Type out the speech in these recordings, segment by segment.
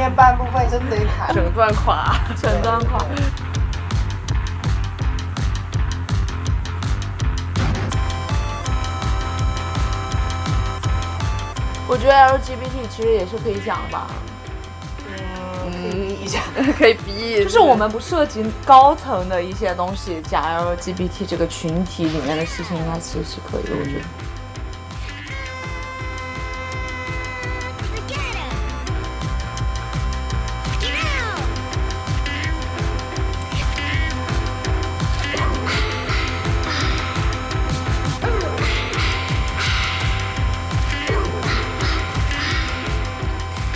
面半部分真得砍，整段垮，整段垮。我觉得 LGBT 其实也是可以讲吧，嗯，一下。可以逼，就是我们不涉及高层的一些东西，讲 LGBT 这个群体里面的事情，应该其实是可以的，我觉得。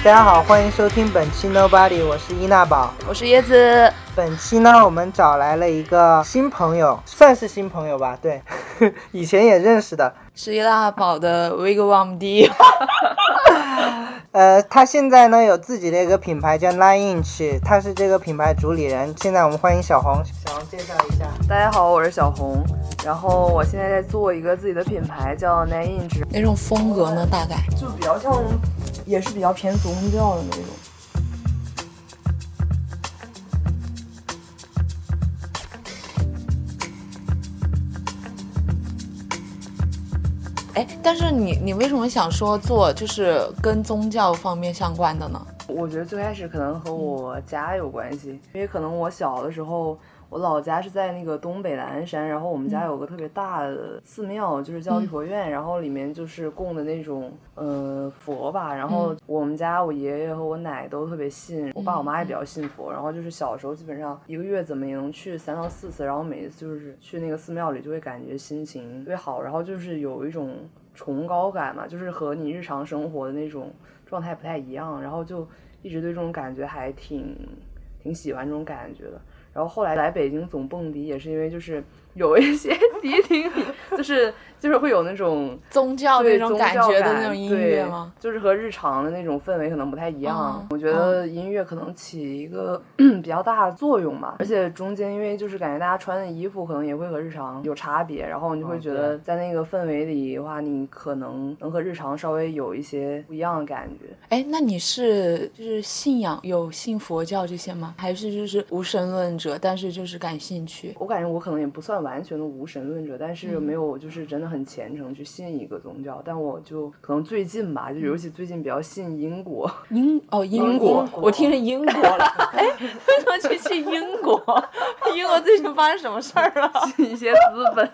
大家好，欢迎收听本期 Nobody，我是伊娜宝，我是椰子。本期呢，我们找来了一个新朋友，算是新朋友吧，对，以前也认识的，是伊娜宝的 Wigwam D。呃，他现在呢有自己的一个品牌叫 Nine Inch，他是这个品牌主理人。现在我们欢迎小红，小红介绍一下。大家好，我是小红，然后我现在在做一个自己的品牌叫 Nine Inch，哪种风格呢？大概就比较像。也是比较偏宗教的那种。哎，但是你你为什么想说做就是跟宗教方面相关的呢？我觉得最开始可能和我家有关系，因为可能我小的时候。我老家是在那个东北蓝山，然后我们家有个特别大的寺庙，就是叫玉佛院，然后里面就是供的那种呃佛吧。然后我们家我爷爷和我奶都特别信，我爸我妈也比较信佛。然后就是小时候基本上一个月怎么也能去三到四次，然后每一次就是去那个寺庙里就会感觉心情特别好，然后就是有一种崇高感嘛，就是和你日常生活的那种状态不太一样，然后就一直对这种感觉还挺挺喜欢这种感觉的。然后后来来北京总蹦迪，也是因为就是有一些 迪厅里，就是就是会有那种宗教那种感觉的那种音乐吗？就是和日常的那种氛围可能不太一样。我觉得音乐可能起一个 比较大的作用吧，而且中间因为就是感觉大家穿的衣服可能也会和日常有差别，然后你就会觉得在那个氛围里的话，你可能能和日常稍微有一些不一样的感觉。哎，那你是就是信仰有信佛教这些吗？还是就是无神论？者，但是就是感兴趣。我感觉我可能也不算完全的无神论者，但是没有就是真的很虔诚去信一个宗教。但我就可能最近吧，就尤其最近比较信因果。因哦，因果，我听成英国了。哎，为什么去信英国？英国最近发生什么事儿了？信一些资本。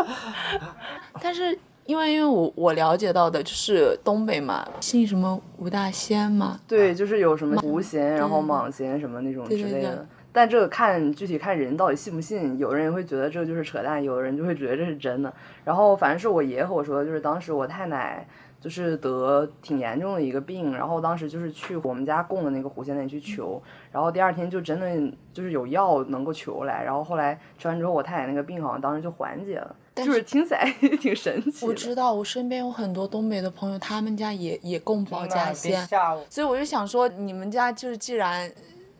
但是因为因为我我了解到的就是东北嘛，信什么五大仙嘛。对，就是有什么狐仙，然后蟒仙什么那种之类的。但这个看具体看人到底信不信，有人会觉得这就是扯淡，有的人就会觉得这是真的。然后反正是我爷爷和我说的，就是当时我太奶就是得挺严重的一个病，然后当时就是去我们家供的那个狐仙那里去求，然后第二天就真的就是有药能够求来，然后后来吃完之后，我太奶那个病好像当时就缓解了，就是听起来挺神奇。我知道我身边有很多东北的朋友，他们家也也供保家仙，所以我就想说，你们家就是既然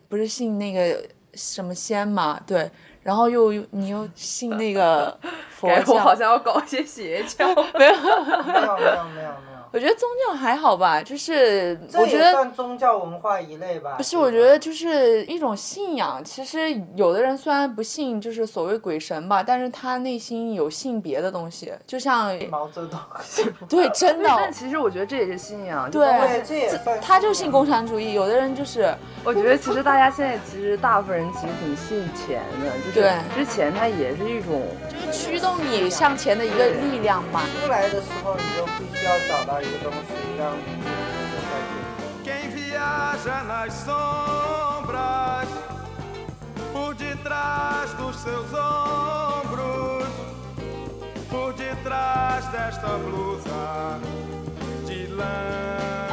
不是信那个。什么仙嘛，对，然后又你又信那个 佛教，我好像要搞一些邪教，没有没有没有没有。我觉得宗教还好吧，就是我觉得算宗教文化一类吧。不是，我觉得就是一种信仰。其实有的人虽然不信，就是所谓鬼神吧，但是他内心有信别的东西，就像毛泽东。对，真的。但其实我觉得这也是信仰。对，这也算。他就信共产主义。有的人就是，我觉得其实大家现在其实大部分人其实挺信钱的，就是之前它也是一种，就是驱动你向前的一个力量嘛。出来的时候你就必须要找到。Quem viaja nas sombras, por detrás dos seus ombros, por detrás desta blusa de lã.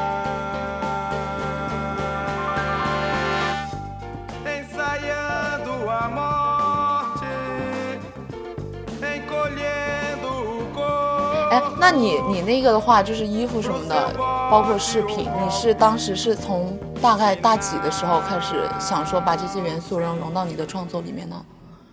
那你你那个的话，就是衣服什么的，包括饰品，你是当时是从大概大几的时候开始想说把这些元素然后融到你的创作里面呢？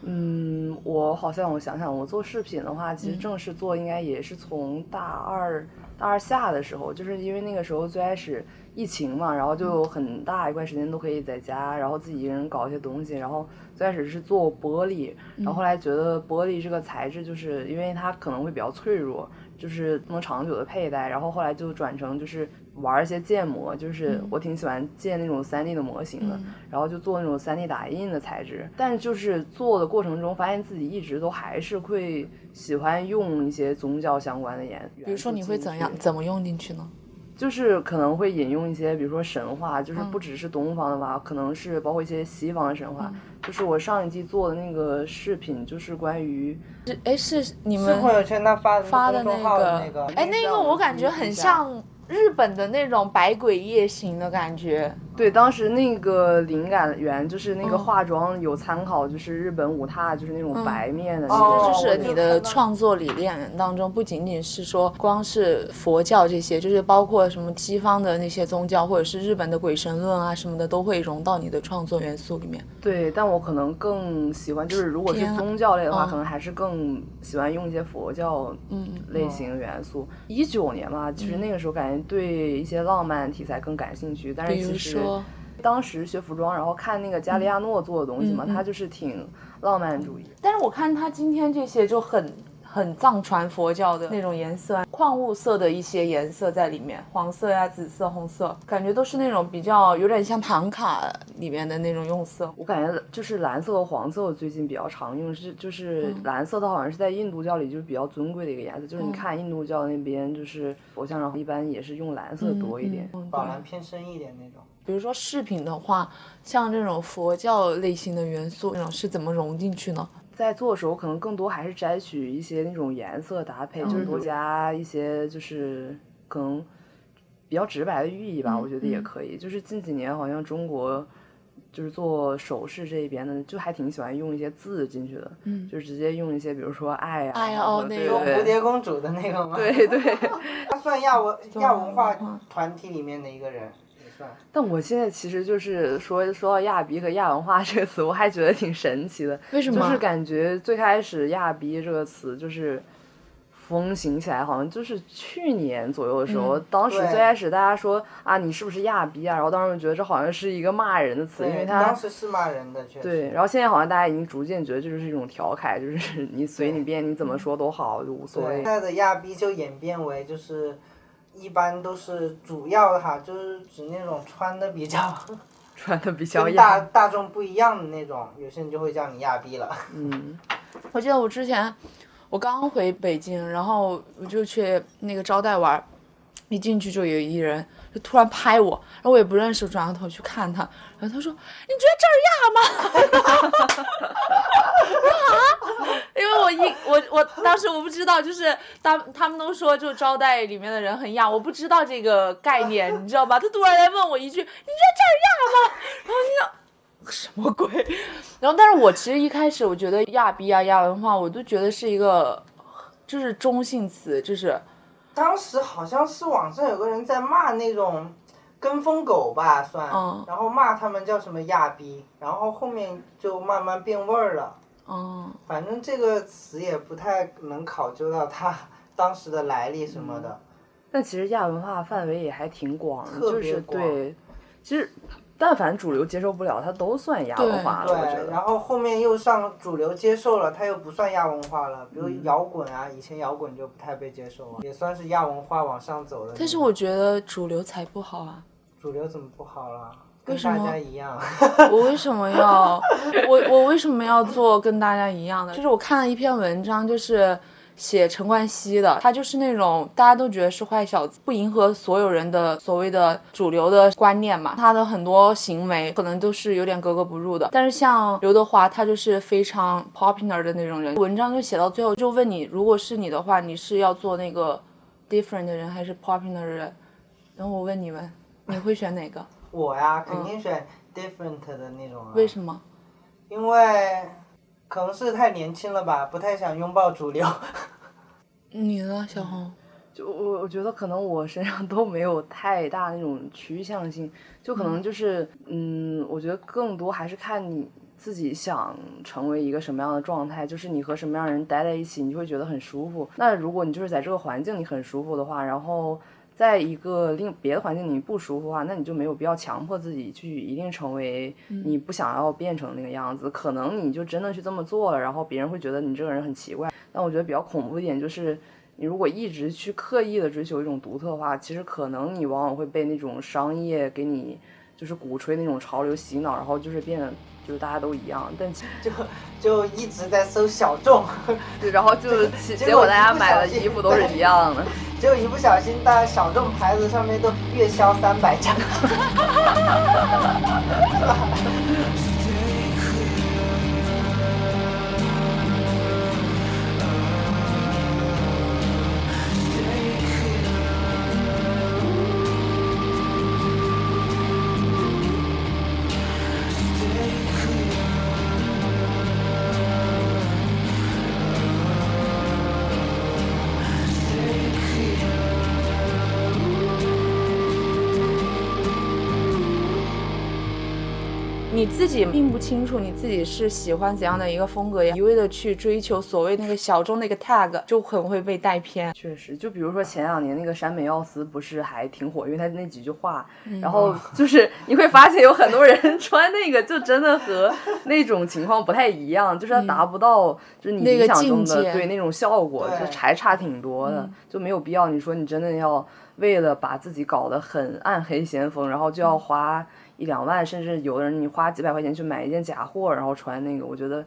嗯，我好像我想想，我做饰品的话，其实正式做应该也是从大二大二下的时候，就是因为那个时候最开始疫情嘛，然后就有很大一段时间都可以在家，然后自己一个人搞一些东西，然后最开始是做玻璃，然后后来觉得玻璃这个材质就是因为它可能会比较脆弱。就是不能长久的佩戴，然后后来就转成就是玩一些建模，就是我挺喜欢建那种三 D 的模型的，然后就做那种三 D 打印的材质。但就是做的过程中，发现自己一直都还是会喜欢用一些宗教相关的颜比如说你会怎样怎么用进去呢？就是可能会引用一些，比如说神话，就是不只是东方的吧，可能是包括一些西方的神话。就是我上一季做的那个视频，就是关于，哎，是你们朋友圈他发发的那个，哎，那个我感觉很像。日本的那种百鬼夜行的感觉，对，当时那个灵感源就是那个化妆有参考，就是日本舞踏，就是那种白面的。其实，就是你的创作理念当中，不仅仅是说光是佛教这些，就是包括什么西方的那些宗教，或者是日本的鬼神论啊什么的，都会融到你的创作元素里面。对，但我可能更喜欢，就是如果是宗教类的话，可能还是更喜欢用一些佛教类型元素。一九年嘛，其实那个时候感觉。对一些浪漫题材更感兴趣，但是其实当时学服装，然后看那个加利亚诺做的东西嘛，他就是挺浪漫主义。但是我看他今天这些就很。很藏传佛教的那种颜色，矿物色的一些颜色在里面，黄色呀、紫色、红色，感觉都是那种比较有点像唐卡里面的那种用色。我感觉就是蓝色和黄色，我最近比较常用，是就是蓝色，的好像是在印度教里就是比较尊贵的一个颜色，就是你看印度教那边就是佛像，然后一般也是用蓝色多一点，宝蓝偏深一点那种。比如说饰品的话，像这种佛教类型的元素，那种是怎么融进去呢？在做的时候，可能更多还是摘取一些那种颜色搭配，就是多加一些就是可能比较直白的寓意吧，我觉得也可以。就是近几年好像中国就是做首饰这一边的，就还挺喜欢用一些字进去的，嗯就是直接用一些比如说爱啊，哦，那个蝴蝶公主的那个吗？对对，他算亚文 亚文化团体里面的一个人。但我现在其实就是说说到亚逼和亚文化这个词，我还觉得挺神奇的。为什么？就是感觉最开始亚逼这个词就是风行起来，好像就是去年左右的时候。当时最开始大家说啊，你是不是亚逼啊？然后当时觉得这好像是一个骂人的词，因为它当时是骂人的，对。然后现在好像大家已经逐渐觉得这就是一种调侃，就是 你随你便，你怎么说都好，就无所谓。现在的亚逼就演变为就是。一般都是主要的哈，就是指那种穿的比较，穿的比较大大众不一样的那种，有些人就会叫你亚逼了。嗯，我记得我之前我刚回北京，然后我就去那个招待玩，一进去就有一人就突然拍我，然后我也不认识，转过头去看他，然后他说：“你觉得这儿亚吗？”啊 因为我一我我当时我不知道，就是当他们都说就招待里面的人很亚，我不知道这个概念，你知道吧？他突然来问我一句：“你觉得这儿亚吗？”然后你想什么鬼？然后但是我其实一开始我觉得亚逼啊亚文化，我都觉得是一个就是中性词，就是当时好像是网上有个人在骂那种跟风狗吧，算，然后骂他们叫什么亚逼，然后后面就慢慢变味儿了。哦，反正这个词也不太能考究到它 当时的来历什么的。但其实亚文化范围也还挺广，就是对，其实但凡主流接受不了，它都算亚文化了。对，然后后面又上主流接受了，它又不算亚文化了。比如摇滚啊，以前摇滚就不太被接受啊，也算是亚文化往上走的。但是我觉得主流才不好啊。主流怎么不好了？跟大家一样？我为什么要我我为什么要做跟大家一样的？就是我看了一篇文章，就是写陈冠希的，他就是那种大家都觉得是坏小子，不迎合所有人的所谓的主流的观念嘛。他的很多行为可能都是有点格格不入的。但是像刘德华，他就是非常 popular 的那种人。文章就写到最后，就问你，如果是你的话，你是要做那个 different 的人，还是 popular 的人？然后我问你们，你会选哪个？我呀，肯定选 different 的那种啊。为什么？因为可能是太年轻了吧，不太想拥抱主流。你呢，小红？就我，我觉得可能我身上都没有太大那种趋向性，就可能就是，嗯，我觉得更多还是看你自己想成为一个什么样的状态，就是你和什么样的人待在一起，你就会觉得很舒服。那如果你就是在这个环境里很舒服的话，然后在一个另别的环境里不舒服的话，那你就没有必要强迫自己去一定成为你不想要变成那个样子。可能你就真的去这么做了，然后别人会觉得你这个人很奇怪。但我觉得比较恐怖一点就是，你如果一直去刻意的追求一种独特的话，其实可能你往往会被那种商业给你就是鼓吹那种潮流洗脑，然后就是变。就是大家都一样，但就就一直在搜小众，然后就结果大家买的衣服都是一样的，结果一不小心，大家小众牌子上面都月销三百张。你自己并不清楚你自己是喜欢怎样的一个风格，一味的去追求所谓那个小众那个 tag，就很会被带偏。确实，就比如说前两年那个山本耀司不是还挺火，因为他那几句话，然后就是你会发现有很多人穿那个，就真的和那种情况不太一样，就是他达不到就是你理想中的对那种效果，就还差挺多的，就没有必要。你说你真的要为了把自己搞得很暗黑先锋，然后就要花。一两万，甚至有的人你花几百块钱去买一件假货，然后穿那个，我觉得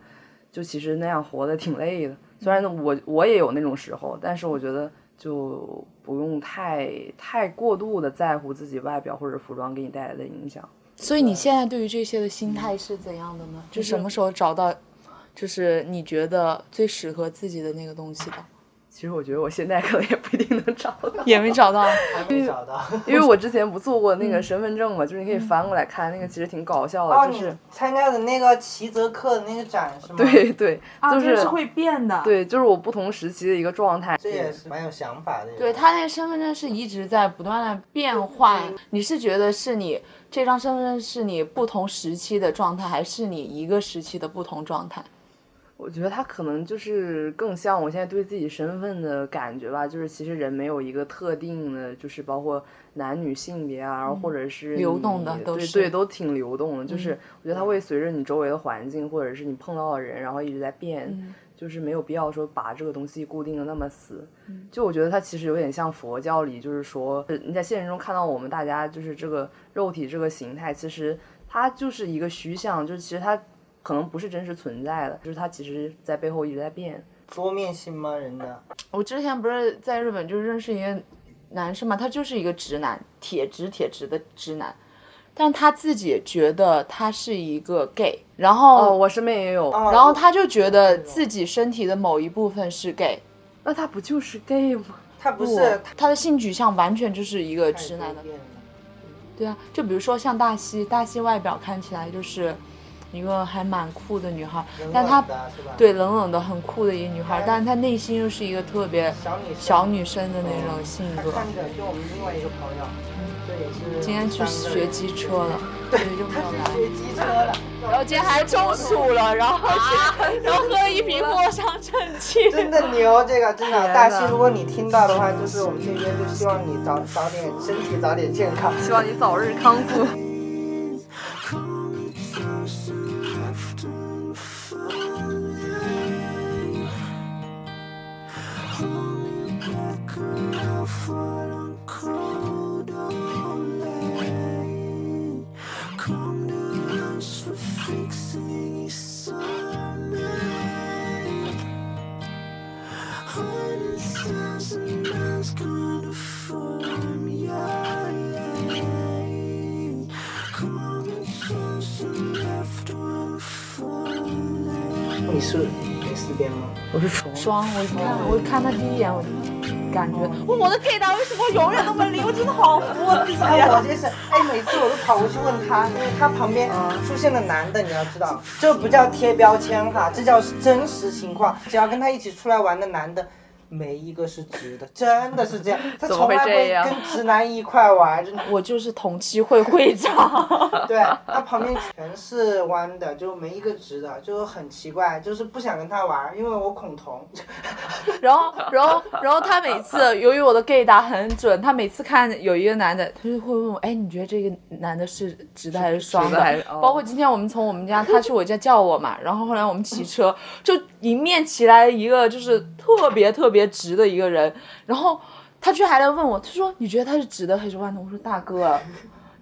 就其实那样活得挺累的。虽然我我也有那种时候，但是我觉得就不用太太过度的在乎自己外表或者服装给你带来的影响。所以你现在对于这些的心态是怎样的呢？就什么时候找到，就是你觉得最适合自己的那个东西的？其实我觉得我现在可能也不一定能找到，也没找到，还没找到。因为我之前不做过那个身份证嘛，就是你可以翻过来看，那个其实挺搞笑的，就是参加的那个齐泽克的那个展是吗？对对，就是是会变的。对，就是我不同时期的一个状态。这也是蛮有想法的。对他那个身份证是一直在不断的变换，你是觉得是你这张身份证是你不同时期的状态，还是你一个时期的不同状态？我觉得他可能就是更像我现在对自己身份的感觉吧，就是其实人没有一个特定的，就是包括男女性别啊，然后或者是流动的，对对，都挺流动的。就是我觉得它会随着你周围的环境或者是你碰到的人，然后一直在变，就是没有必要说把这个东西固定的那么死。就我觉得它其实有点像佛教里，就是说你在现实中看到我们大家就是这个肉体这个形态，其实它就是一个虚像，就是其实它。可能不是真实存在的，就是它其实在背后一直在变。多面性吗？人的？我之前不是在日本就认识一个男生嘛，他就是一个直男，铁直铁直的直男，但他自己觉得他是一个 gay，然后我身边也有，然后他就觉得自己身体的某一部分是 gay，那他不就是 gay 吗？他不是，他的性取向完全就是一个直男的。对啊，就比如说像大西，大西外表看起来就是。一个还蛮酷的女孩，但她对冷冷的很酷的一个女孩，但是她内心又是一个特别小女生的那种性格。看着就我们另外一个朋友，这也是今天去学机车了，对，就没有来。学机车了，然后今天还中暑了，然后 然后喝了一瓶藿香正气。真的牛，这个真的大西，如果你听到的话，就是我们这边就希望你早早点身体早点健康，希望你早日康复。你是蕾丝边吗？我是双。双，我一看，我一看他第一眼，我就感觉，我的 gay 达为什么永远都没理？我真的好服我自己。哎，我就是，哎，每次我都跑过去问他，因为他旁边出现了男的，你要知道，这不叫贴标签哈，这叫真实情况。只要跟他一起出来玩的男的。没一个是直的，真的是这样。他从来不会跟直男一块玩，真的。我就是同期会会长。对，他旁边全是弯的，就没一个直的，就很奇怪，就是不想跟他玩，因为我恐同。然后，然后，然后他每次由于我的 gay 打很准，他每次看有一个男的，他就会问我，哎，你觉得这个男的是直的还是双的？包括今天我们从我们家，他去我家叫我嘛，然后后来我们骑车，就迎面骑来一个就是特别特别。别直的一个人，然后他却还来问我，他说：“你觉得他是直的还是弯的？”我说：“大哥，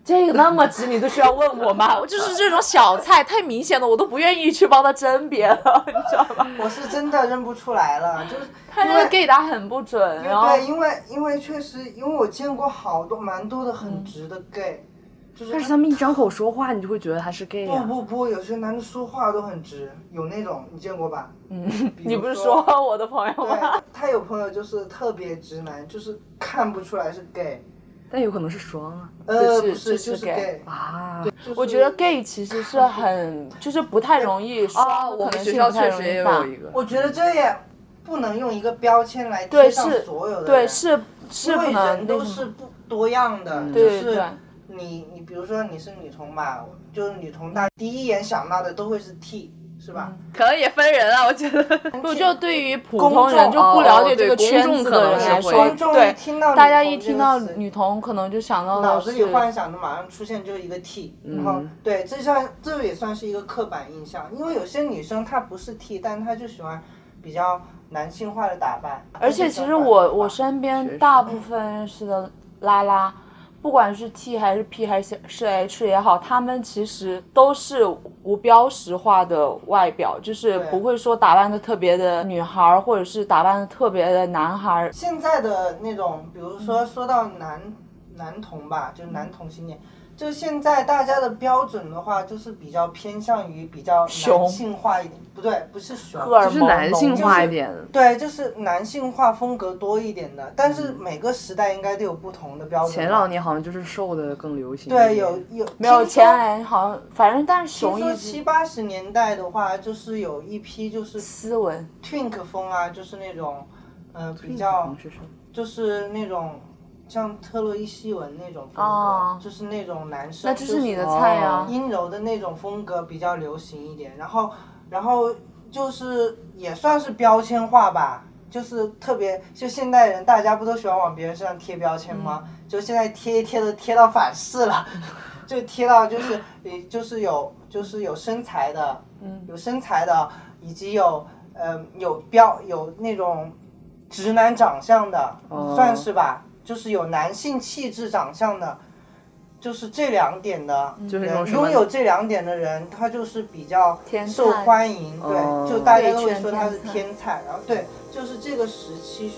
这个那么直，你都需要问我吗？我就是这种小菜，太明显了，我都不愿意去帮他甄别了，你知道吧？” 我是真的认不出来了，就是他那个 gay 打很不准。对，因为因为确实，因为我见过好多蛮多的很直的 gay。但是他们一张口说话，你就会觉得他是 gay 啊！不不不，有些男的说话都很直，有那种你见过吧？嗯，你不是说我的朋友吗？他有朋友就是特别直男，就是看不出来是 gay，但有可能是双啊。呃，不是，就是 gay 啊。我觉得 gay 其实是很，就是不太容易双，我们学校确实也有一个。我觉得这也不能用一个标签来贴上所有的。对，是是因为人都是不多样的，就是。你你比如说你是女同吧，就是女同大第一眼想到的都会是 T，是吧？可能也分人啊，我觉得。不就对于普通人就不了解这个圈子的人来说，对，大家一听到女同可能就想到脑子里幻想的马上出现就一个 T，然后对，这算这也算是一个刻板印象，因为有些女生她不是 T，但她就喜欢比较男性化的打扮。而且其实我我身边大部分认识的拉拉。不管是 T 还是 P 还是是 H 也好，他们其实都是无标识化的外表，就是不会说打扮的特别的女孩，或者是打扮的特别的男孩。现在的那种，比如说说到男男同吧，就是男同性恋。就现在大家的标准的话，就是比较偏向于比较男性化一点，不对，不是熊，就是男性化一点。对，就是男性化风格多一点的。但是每个时代应该都有不同的标准。前两年好像就是瘦的更流行。对，有有。没有前两年好像，反正但是熊。听说七八十年代的话，就是有一批就是斯文，twink 风啊，就是那种，嗯，比较，就是那种。像特洛伊西文那种风格，就是那种男生，那就是你的菜啊。阴柔的那种风格比较流行一点，然后，然后就是也算是标签化吧，就是特别就现代人，大家不都喜欢往别人身上贴标签吗？就现在贴一贴都贴到反噬了，就贴到就是就是有就是有身材的，有身材的，以及有呃有标有那种直男长相的，算是吧。就是有男性气质长相的，就是这两点的就是，拥有这两点的人，他就是比较受欢迎。对，就大家都会说他是天才。然后对，就是这个时期，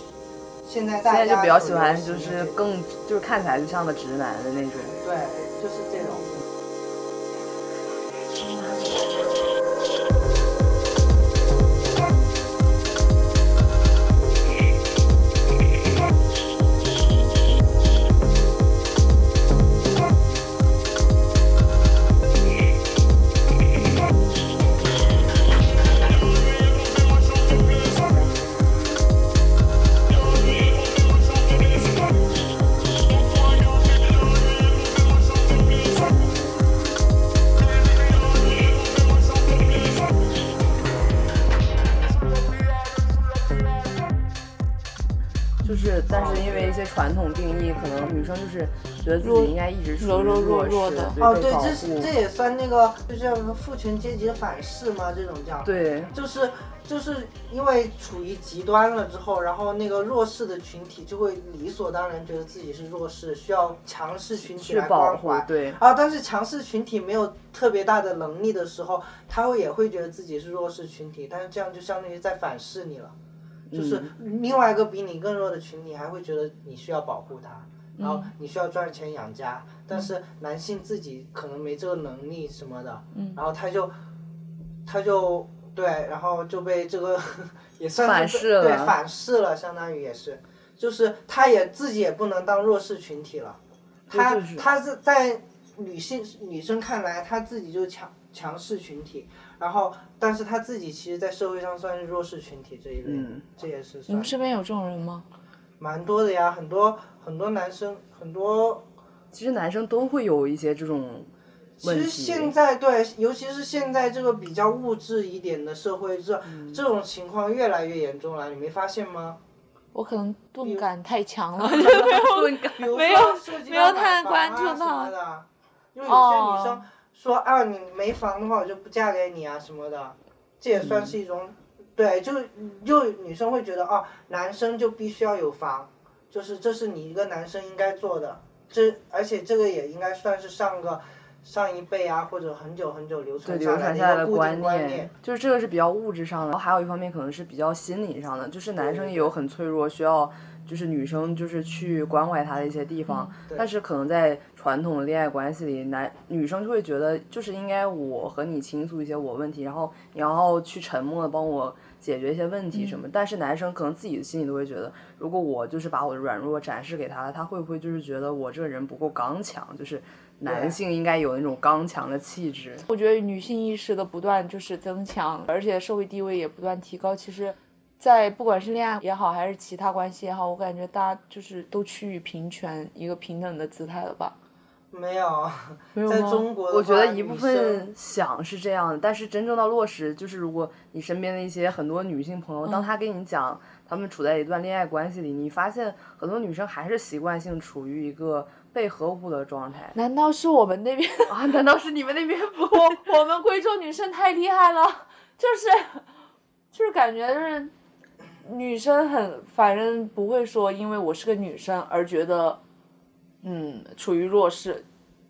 现在大家就比较喜欢，就是更就是看起来就像个直男的那种。对，就是这种。生就是觉得自己应该一直是弱弱弱的哦，对，这是这也算那个就像什么父权阶级的反噬吗？这种叫对，就是就是因为处于极端了之后，然后那个弱势的群体就会理所当然觉得自己是弱势，需要强势群体来关怀。对啊，但是强势群体没有特别大的能力的时候，他会也会觉得自己是弱势群体，但是这样就相当于在反噬你了。就是另外一个比你更弱的群体还会觉得你需要保护他，然后你需要赚钱养家，但是男性自己可能没这个能力什么的，然后他就，他就对，然后就被这个也算是对反噬了，相当于也是，就是他也自己也不能当弱势群体了，他他是在女性女生看来他自己就是强强势群体。然后但是他自己其实，在社会上算是弱势群体这一类，这也是。你们身边有这种人吗？蛮多的呀，很多很多男生，很多。其实男生都会有一些这种。其实现在对，尤其是现在这个比较物质一点的社会，这这种情况越来越严重了，你没发现吗？我可能钝感太强了，没有没有没有太关注到。因为有些女生说啊，你没房的话，我就不嫁给你啊什么的，这也算是一种，对，就就女生会觉得哦，男生就必须要有房，就是这是你一个男生应该做的，这而且这个也应该算是上个。上一辈啊，或者很久很久流传下来的观念，就是这个是比较物质上的，然后还有一方面可能是比较心理上的，就是男生也有很脆弱，需要就是女生就是去关怀他的一些地方，但是可能在传统的恋爱关系里，男女生就会觉得就是应该我和你倾诉一些我问题，然后你要去沉默的帮我解决一些问题什么，但是男生可能自己的心里都会觉得，如果我就是把我的软弱展示给他，他会不会就是觉得我这个人不够刚强，就是。男性应该有那种刚强的气质。我觉得女性意识的不断就是增强，而且社会地位也不断提高。其实，在不管是恋爱也好，还是其他关系也好，我感觉大家就是都趋于平权，一个平等的姿态了吧？没有，在中国，我觉得一部分想是这样的，但是真正到落实，就是如果你身边的一些很多女性朋友，当她跟你讲她们处在一段恋爱关系里，你发现很多女生还是习惯性处于一个。被呵护的状态？难道是我们那边啊？难道是你们那边不？我们贵州女生太厉害了，就是，就是感觉是女生很，反正不会说因为我是个女生而觉得，嗯，处于弱势。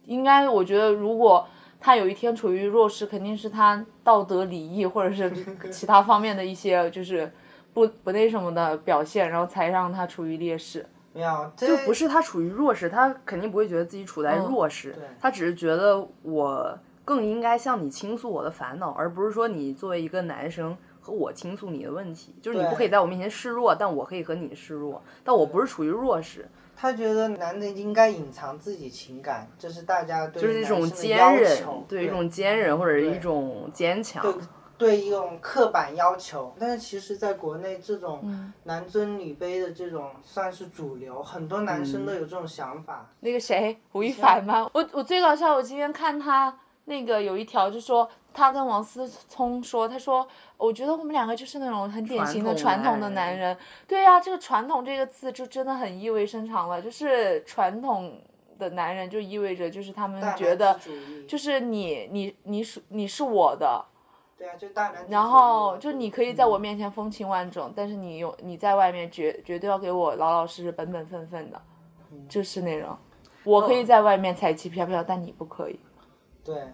应该我觉得，如果他有一天处于弱势，肯定是他道德礼仪或者是 其他方面的一些就是不不那什么的表现，然后才让他处于劣势。就不是他处于弱势，他肯定不会觉得自己处在弱势，他只是觉得我更应该向你倾诉我的烦恼，而不是说你作为一个男生和我倾诉你的问题，就是你不可以在我面前示弱，但我可以和你示弱，但我不是处于弱势。他觉得男的应该隐藏自己情感，这是大家对就是一种坚韧，对一种坚韧或者一种坚强。对一种刻板要求，但是其实，在国内这种男尊女卑的这种算是主流，很多男生都有这种想法。那个谁，吴亦凡吗？我我最搞笑，我今天看他那个有一条，就说他跟王思聪说，他说我觉得我们两个就是那种很典型的传统的男人。对呀，这个“传统”这个字就真的很意味深长了，就是传统的男人就意味着就是他们觉得，就是你你你是你是我的。对啊，就大男然后就你可以在我面前风情万种，但是你有你在外面绝绝对要给我老老实实、本本分分的，就是那种，我可以在外面彩旗飘飘，但你不可以。对，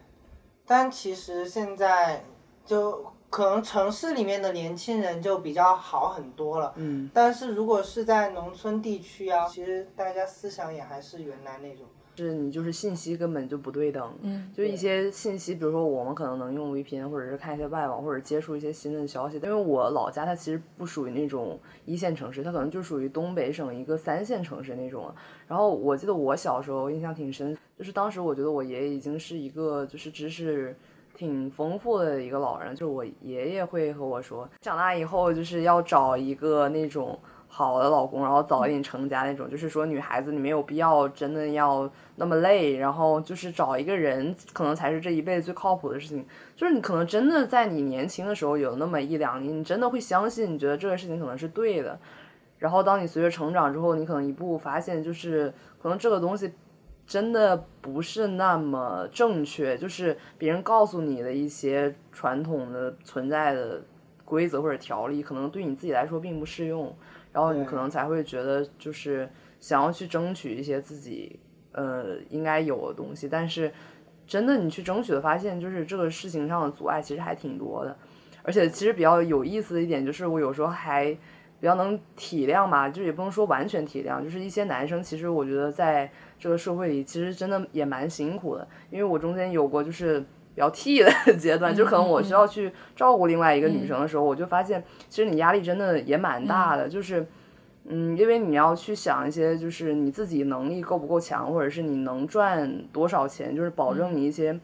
但其实现在就可能城市里面的年轻人就比较好很多了，嗯，但是如果是在农村地区啊，其实大家思想也还是原来那种。是你就是信息根本就不对等，嗯，就一些信息，比如说我们可能能用 VPN，或者是看一些外网，或者接触一些新的消息。因为我老家它其实不属于那种一线城市，它可能就属于东北省一个三线城市那种。然后我记得我小时候印象挺深，就是当时我觉得我爷爷已经是一个就是知识挺丰富的一个老人，就是我爷爷会和我说，长大以后就是要找一个那种。好的老公，然后早一点成家那种，就是说女孩子你没有必要真的要那么累，然后就是找一个人，可能才是这一辈子最靠谱的事情。就是你可能真的在你年轻的时候有那么一两年，你真的会相信，你觉得这个事情可能是对的。然后当你随着成长之后，你可能一步步发现，就是可能这个东西真的不是那么正确，就是别人告诉你的一些传统的存在的规则或者条例，可能对你自己来说并不适用。然后你可能才会觉得，就是想要去争取一些自己呃应该有的东西，但是真的你去争取的发现，就是这个事情上的阻碍其实还挺多的。而且其实比较有意思的一点就是，我有时候还比较能体谅吧，就也不能说完全体谅，就是一些男生其实我觉得在这个社会里其实真的也蛮辛苦的，因为我中间有过就是。比较 T 的 阶段，就可能我需要去照顾另外一个女生的时候，我就发现其实你压力真的也蛮大的，就是，嗯，因为你要去想一些，就是你自己能力够不够强，或者是你能赚多少钱，就是保证你一些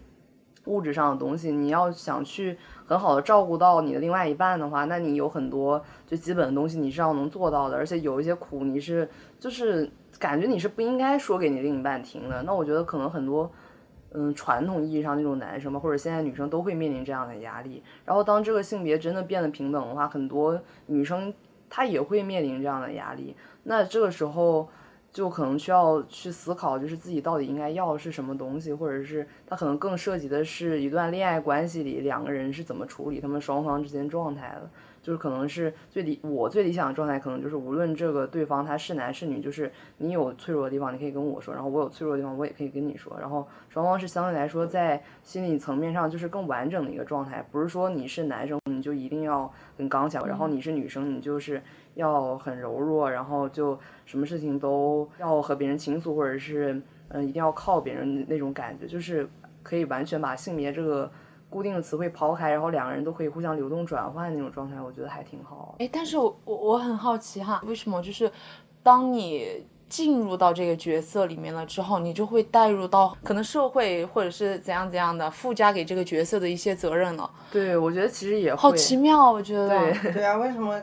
物质上的东西，你要想去很好的照顾到你的另外一半的话，那你有很多就基本的东西你是要能做到的，而且有一些苦你是就是感觉你是不应该说给你另一半听的。那我觉得可能很多嗯传统意义上那种男生吧，或者现在女生都会面临这样的压力。然后当这个性别真的变得平等的话，很多女生她也会面临这样的压力。那这个时候。就可能需要去思考，就是自己到底应该要是什么东西，或者是他可能更涉及的是一段恋爱关系里两个人是怎么处理他们双方之间状态的。就是可能是最理我最理想的状态，可能就是无论这个对方他是男是女，就是你有脆弱的地方，你可以跟我说，然后我有脆弱的地方，我也可以跟你说，然后双方是相对来说在心理层面上就是更完整的一个状态，不是说你是男生你就一定要很刚强，然后你是女生你就是要很柔弱，然后就什么事情都要和别人倾诉，或者是嗯一定要靠别人那种感觉，就是可以完全把性别这个。固定的词汇抛开，然后两个人都可以互相流动转换那种状态，我觉得还挺好。哎，但是我我我很好奇哈，为什么就是当你进入到这个角色里面了之后，你就会带入到可能社会或者是怎样怎样的附加给这个角色的一些责任了？对，我觉得其实也好奇妙，我觉得。对对啊，为什么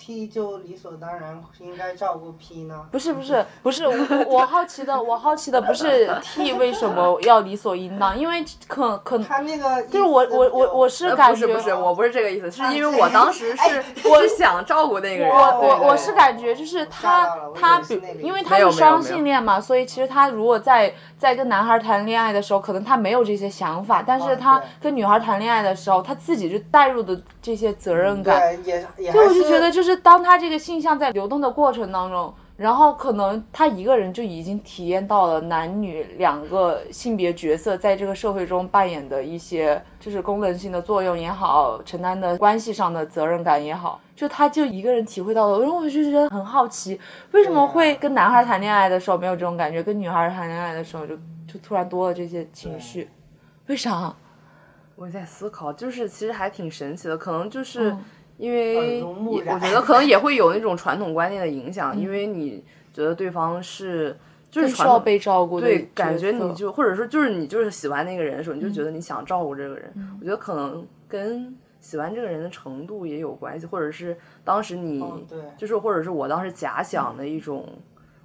？T 就理所当然应该照顾 P 呢？不是不是不是，我我好奇的，我好奇的不是 T 为什么要理所应当，因为可可他那个就是我我我我是感觉不是不是我不是这个意思，是因为我当 时是 我想照顾那个人，我我我是感觉就是他他比因为他是双性恋嘛，所以其实他如果在在跟男孩谈恋爱的时候，可能他没有这些想法，但是他跟女孩谈恋爱的时候，他自己就带入的这些责任感，对也也对，我就觉得就是。当他这个性向在流动的过程当中，然后可能他一个人就已经体验到了男女两个性别角色在这个社会中扮演的一些，就是功能性的作用也好，承担的关系上的责任感也好，就他就一个人体会到了。然后我就觉得很好奇，为什么会跟男孩谈恋爱的时候没有这种感觉，跟女孩谈恋爱的时候就就突然多了这些情绪？为啥？我在思考，就是其实还挺神奇的，可能就是。因为我觉得可能也会有那种传统观念的影响，因为你觉得对方是就是需要被照顾，对，感觉你就或者说就是你就是喜欢那个人的时候，你就觉得你想照顾这个人。我觉得可能跟喜欢这个人的程度也有关系，或者是当时你就是或者是我当时假想的一种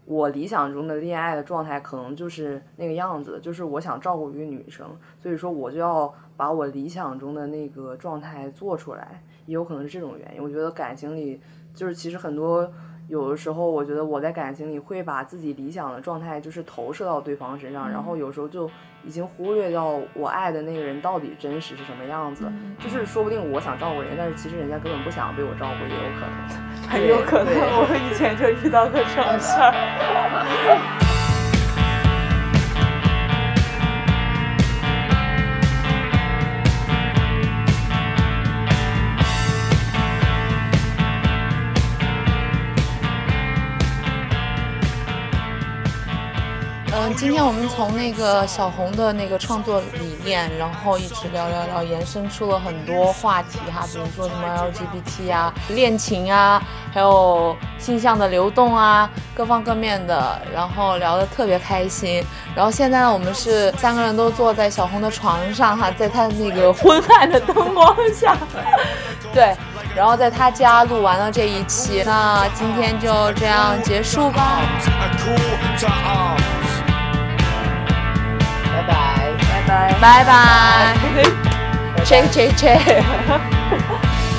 我理想中的恋爱的状态，可能就是那个样子，就是我想照顾一个女生，所以说我就要把我理想中的那个状态做出来。也有可能是这种原因。我觉得感情里，就是其实很多有的时候，我觉得我在感情里会把自己理想的状态就是投射到对方身上，然后有时候就已经忽略掉我爱的那个人到底真实是什么样子。就是说不定我想照顾人家，但是其实人家根本不想被我照顾，也有可能。很有可能，我以前就遇到过这种事儿。今天我们从那个小红的那个创作理念，然后一直聊聊聊，延伸出了很多话题哈，比如说什么 LGBT 啊、恋情啊，还有性向的流动啊，各方各面的，然后聊得特别开心。然后现在呢，我们是三个人都坐在小红的床上哈，在他那个昏暗的灯光下，对，然后在他家录完了这一期，那今天就这样结束吧。拜拜。拜拜，切切切，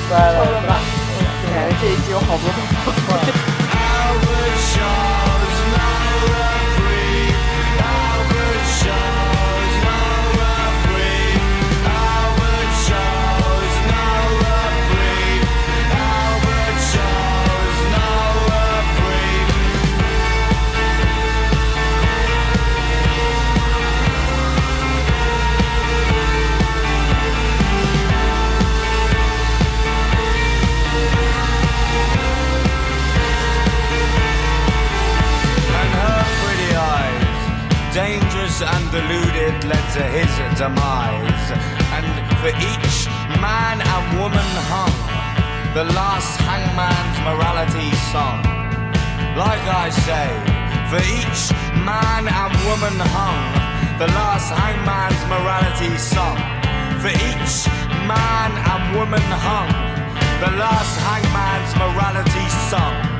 拜拜。看来 这一句我好不。西。and deluded led to his demise. And for each man and woman hung, the last hangman's morality song. Like I say, for each man and woman hung, the last hangman's morality song. For each man and woman hung, the last hangman's morality song.